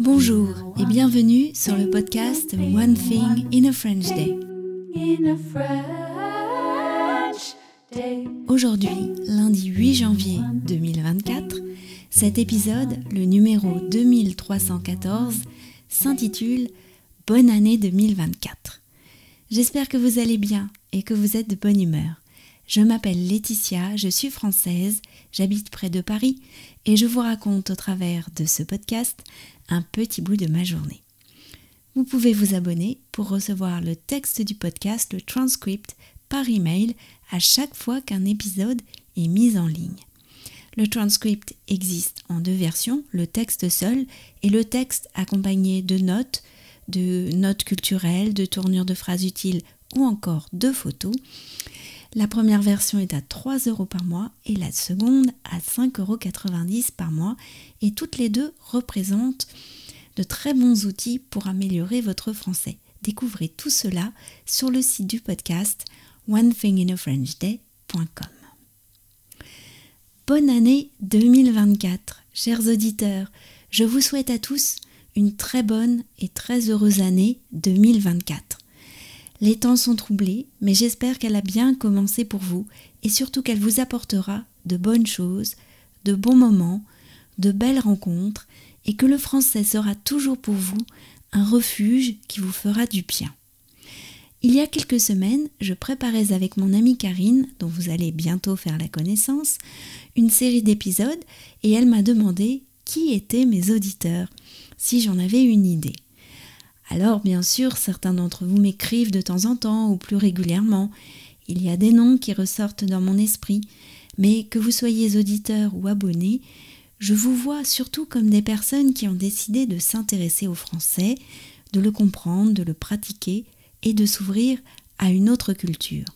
Bonjour et bienvenue sur le podcast One Thing in a French Day. Aujourd'hui, lundi 8 janvier 2024, cet épisode, le numéro 2314, s'intitule Bonne année 2024. J'espère que vous allez bien et que vous êtes de bonne humeur. Je m'appelle Laetitia, je suis française, j'habite près de Paris et je vous raconte au travers de ce podcast un petit bout de ma journée. Vous pouvez vous abonner pour recevoir le texte du podcast, le transcript, par email à chaque fois qu'un épisode est mis en ligne. Le transcript existe en deux versions, le texte seul et le texte accompagné de notes, de notes culturelles, de tournures de phrases utiles ou encore de photos. La première version est à 3 euros par mois et la seconde à 5,90 euros par mois et toutes les deux représentent de très bons outils pour améliorer votre français. Découvrez tout cela sur le site du podcast onethinginafrenchday.com. Bonne année 2024, chers auditeurs. Je vous souhaite à tous une très bonne et très heureuse année 2024. Les temps sont troublés, mais j'espère qu'elle a bien commencé pour vous et surtout qu'elle vous apportera de bonnes choses, de bons moments, de belles rencontres et que le français sera toujours pour vous un refuge qui vous fera du bien. Il y a quelques semaines, je préparais avec mon amie Karine, dont vous allez bientôt faire la connaissance, une série d'épisodes et elle m'a demandé qui étaient mes auditeurs, si j'en avais une idée. Alors, bien sûr, certains d'entre vous m'écrivent de temps en temps ou plus régulièrement. Il y a des noms qui ressortent dans mon esprit, mais que vous soyez auditeur ou abonné, je vous vois surtout comme des personnes qui ont décidé de s'intéresser au français, de le comprendre, de le pratiquer et de s'ouvrir à une autre culture.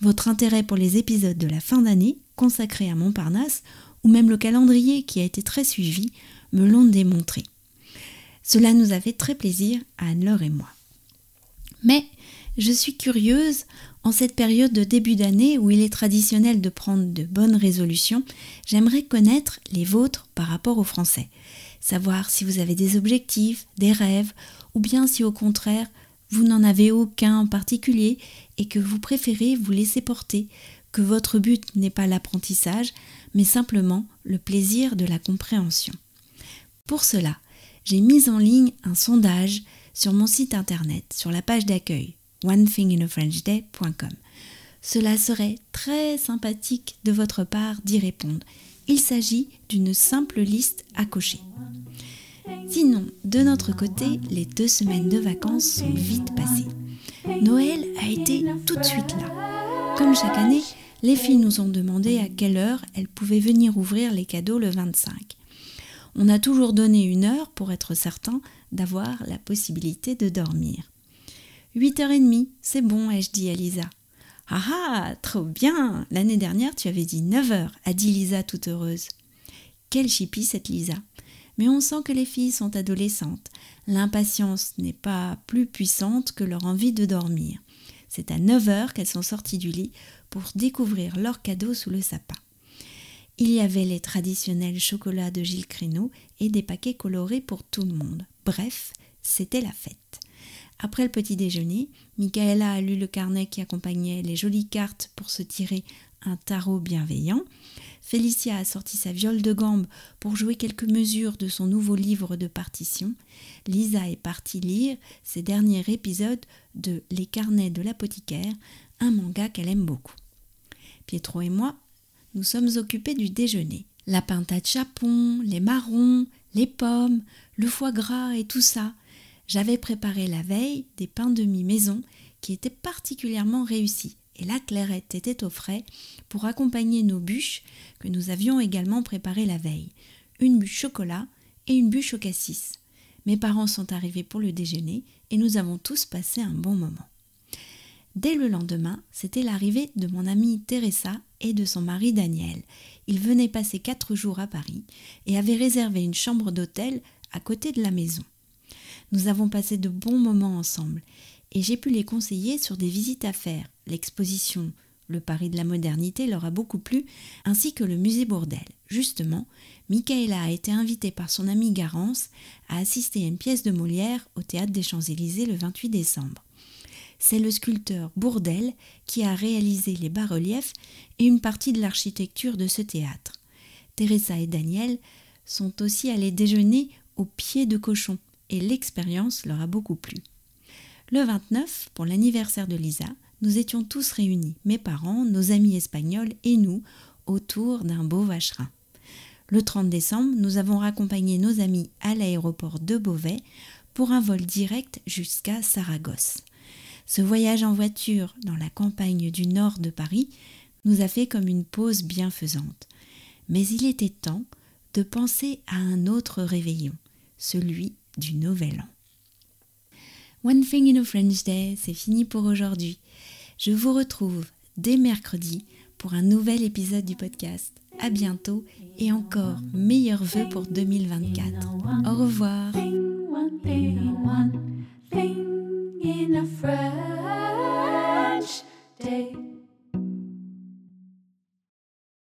Votre intérêt pour les épisodes de la fin d'année consacrés à Montparnasse ou même le calendrier qui a été très suivi me l'ont démontré. Cela nous a fait très plaisir Anne-Laure et moi. Mais je suis curieuse, en cette période de début d'année où il est traditionnel de prendre de bonnes résolutions, j'aimerais connaître les vôtres par rapport au français. Savoir si vous avez des objectifs, des rêves, ou bien si au contraire vous n'en avez aucun en particulier et que vous préférez vous laisser porter, que votre but n'est pas l'apprentissage, mais simplement le plaisir de la compréhension. Pour cela, j'ai mis en ligne un sondage sur mon site internet, sur la page d'accueil onethinginafrenchday.com. Cela serait très sympathique de votre part d'y répondre. Il s'agit d'une simple liste à cocher. Sinon, de notre côté, les deux semaines de vacances sont vite passées. Noël a été tout de suite là. Comme chaque année, les filles nous ont demandé à quelle heure elles pouvaient venir ouvrir les cadeaux le 25 on a toujours donné une heure pour être certain d'avoir la possibilité de dormir. 8h30, c'est bon, ai-je dit à Lisa. Ah ah, trop bien L'année dernière, tu avais dit 9h, a dit Lisa toute heureuse. Quelle chipie cette Lisa Mais on sent que les filles sont adolescentes. L'impatience n'est pas plus puissante que leur envie de dormir. C'est à 9h qu'elles sont sorties du lit pour découvrir leurs cadeaux sous le sapin. Il y avait les traditionnels chocolats de Gilles Créneau et des paquets colorés pour tout le monde. Bref, c'était la fête. Après le petit déjeuner, Michaela a lu le carnet qui accompagnait les jolies cartes pour se tirer un tarot bienveillant. Félicia a sorti sa viole de gambe pour jouer quelques mesures de son nouveau livre de partition. Lisa est partie lire ses derniers épisodes de Les carnets de l'apothicaire, un manga qu'elle aime beaucoup. Pietro et moi nous sommes occupés du déjeuner. La pintade chapon, les marrons, les pommes, le foie gras et tout ça. J'avais préparé la veille des pains de mi-maison qui étaient particulièrement réussis et la clairette était au frais pour accompagner nos bûches que nous avions également préparées la veille. Une bûche chocolat et une bûche au cassis. Mes parents sont arrivés pour le déjeuner et nous avons tous passé un bon moment. Dès le lendemain, c'était l'arrivée de mon amie Teresa et de son mari Daniel. Ils venaient passer quatre jours à Paris et avaient réservé une chambre d'hôtel à côté de la maison. Nous avons passé de bons moments ensemble et j'ai pu les conseiller sur des visites à faire. L'exposition Le Paris de la modernité leur a beaucoup plu, ainsi que le musée Bourdelle. Justement, Michaela a été invitée par son amie Garance à assister à une pièce de Molière au théâtre des Champs-Élysées le 28 décembre. C'est le sculpteur Bourdel qui a réalisé les bas-reliefs et une partie de l'architecture de ce théâtre. Teresa et Daniel sont aussi allés déjeuner au pied de cochon et l'expérience leur a beaucoup plu. Le 29, pour l'anniversaire de Lisa, nous étions tous réunis, mes parents, nos amis espagnols et nous, autour d'un beau vacherin. Le 30 décembre, nous avons raccompagné nos amis à l'aéroport de Beauvais pour un vol direct jusqu'à Saragosse. Ce voyage en voiture dans la campagne du nord de Paris nous a fait comme une pause bienfaisante. Mais il était temps de penser à un autre réveillon, celui du Nouvel An. One Thing in a French Day, c'est fini pour aujourd'hui. Je vous retrouve dès mercredi pour un nouvel épisode du podcast. À bientôt et encore meilleurs vœux pour 2024. Au revoir. Day.